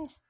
Yes.